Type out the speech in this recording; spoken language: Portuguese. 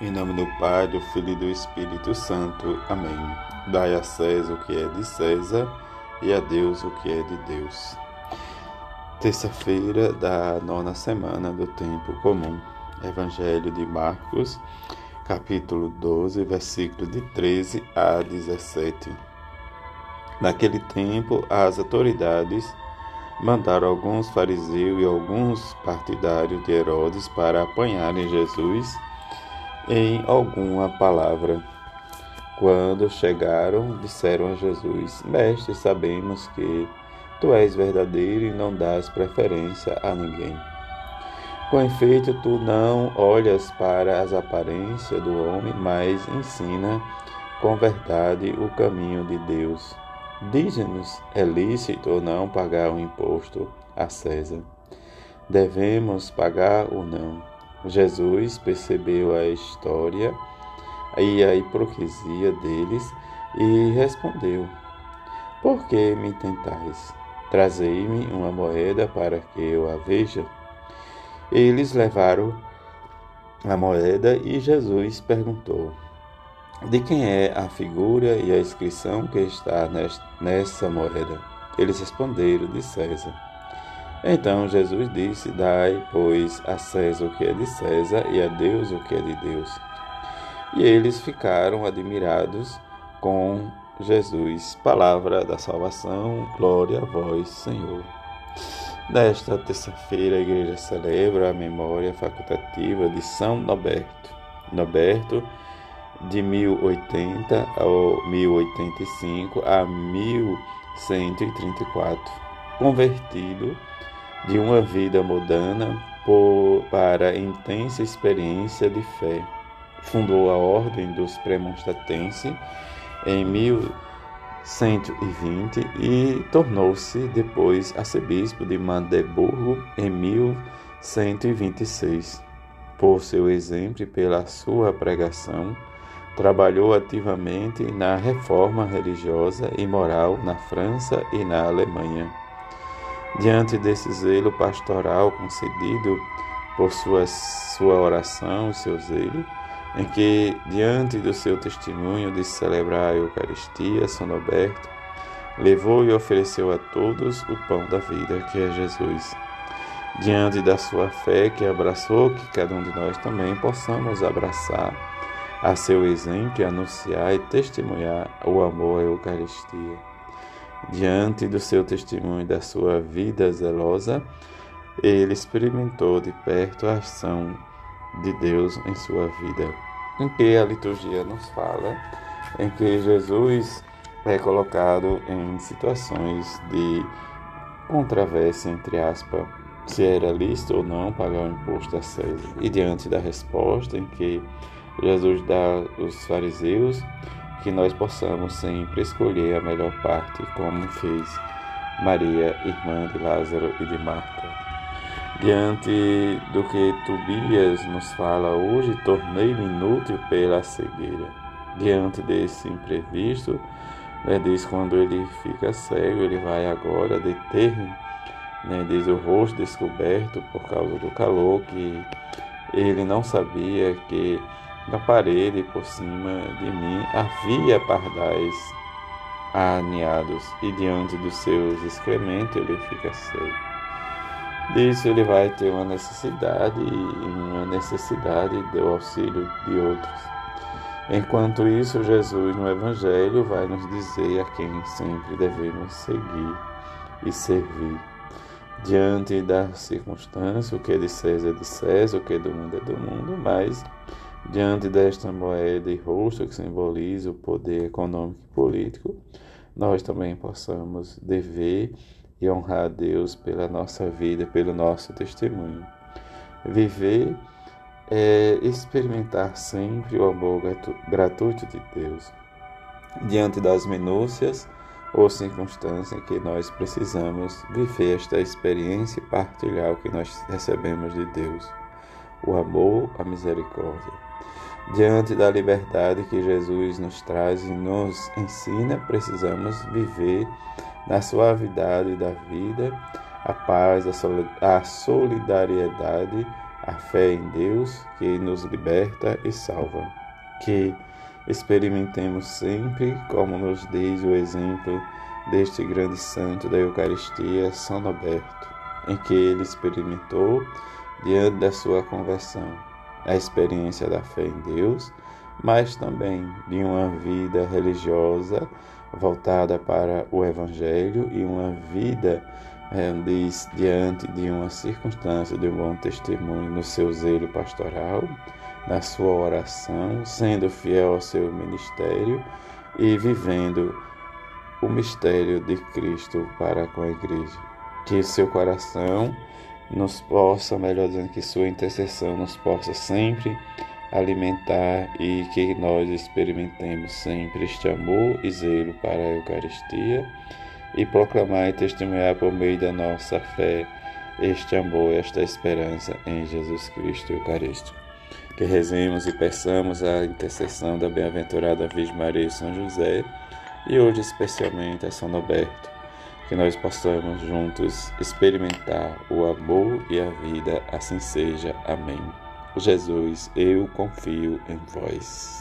Em nome do Pai, do Filho e do Espírito Santo. Amém. Dai a César o que é de César e a Deus o que é de Deus. Terça-feira da nona semana do tempo comum. Evangelho de Marcos, capítulo 12, versículo de 13 a 17. Naquele tempo, as autoridades mandaram alguns fariseus e alguns partidários de Herodes para apanharem Jesus em alguma palavra. Quando chegaram, disseram a Jesus: Mestre, sabemos que tu és verdadeiro e não dás preferência a ninguém. Com efeito, tu não olhas para as aparências do homem, mas ensina com verdade o caminho de Deus. Diz-nos, é lícito ou não pagar o imposto a César? Devemos pagar ou não? Jesus percebeu a história e a hipocrisia deles e respondeu: Por que me tentais? Trazei-me uma moeda para que eu a veja. Eles levaram a moeda e Jesus perguntou: De quem é a figura e a inscrição que está nessa moeda? Eles responderam: De César. Então Jesus disse: Dai, pois, a César o que é de César e a Deus o que é de Deus. E eles ficaram admirados com Jesus. Palavra da salvação, glória a vós, Senhor. Nesta terça-feira, a igreja celebra a memória facultativa de São Noberto. Noberto, de 1080 ao 1085 a 1134, convertido de uma vida mudana por, para intensa experiência de fé. Fundou a Ordem dos Premonstratenses em 1120 e tornou-se depois arcebispo de Magdeburgo em 1126. Por seu exemplo e pela sua pregação, trabalhou ativamente na reforma religiosa e moral na França e na Alemanha. Diante desse zelo pastoral concedido por sua, sua oração seu zelo, em que, diante do seu testemunho de celebrar a Eucaristia, São Alberto levou e ofereceu a todos o pão da vida, que é Jesus. Diante da sua fé que abraçou, que cada um de nós também possamos abraçar a seu exemplo e anunciar e testemunhar o amor à Eucaristia. Diante do seu testemunho e da sua vida zelosa, ele experimentou de perto a ação de Deus em sua vida, em que a liturgia nos fala, em que Jesus é colocado em situações de controvérsia, entre aspas, se era lícito ou não pagar o imposto a César. E diante da resposta em que Jesus dá aos fariseus, que nós possamos sempre escolher a melhor parte, como fez Maria, irmã de Lázaro e de Marta. Diante do que Tobias nos fala hoje, tornei-me inútil pela cegueira. Diante desse imprevisto, né, diz quando ele fica cego, ele vai agora deter, né, diz o rosto descoberto por causa do calor, que ele não sabia que na parede por cima de mim havia pardais aninhados, e diante dos seus excrementos ele fica cego. Disso ele vai ter uma necessidade e uma necessidade do auxílio de outros. Enquanto isso, Jesus no Evangelho vai nos dizer a quem sempre devemos seguir e servir. Diante da circunstância, o que é de César é de César, o que é do mundo é do mundo, mas Diante desta moeda e rosto que simboliza o poder econômico e político, nós também possamos dever e honrar a Deus pela nossa vida, pelo nosso testemunho. Viver é experimentar sempre o amor gratuito de Deus. Diante das minúcias ou circunstâncias em que nós precisamos viver esta experiência e partilhar o que nós recebemos de Deus. O amor, a misericórdia. Diante da liberdade que Jesus nos traz e nos ensina, precisamos viver na suavidade da vida, a paz, a solidariedade, a fé em Deus que nos liberta e salva. Que experimentemos sempre, como nos diz o exemplo deste grande santo da Eucaristia, São Roberto, em que ele experimentou, diante da sua conversão, a experiência da fé em Deus, mas também de uma vida religiosa voltada para o Evangelho e uma vida é, diz, diante de uma circunstância de um bom testemunho no seu zelo pastoral, na sua oração, sendo fiel ao seu ministério e vivendo o mistério de Cristo para com a igreja. Que seu coração nos possa, melhor dizendo, que sua intercessão nos possa sempre alimentar e que nós experimentemos sempre este amor e zelo para a Eucaristia e proclamar e testemunhar por meio da nossa fé este amor, esta esperança em Jesus Cristo Eucarístico. Que rezemos e peçamos a intercessão da bem-aventurada Virgem Maria e São José e hoje especialmente a São Roberto, que nós possamos juntos experimentar o amor e a vida, assim seja. Amém. Jesus, eu confio em vós.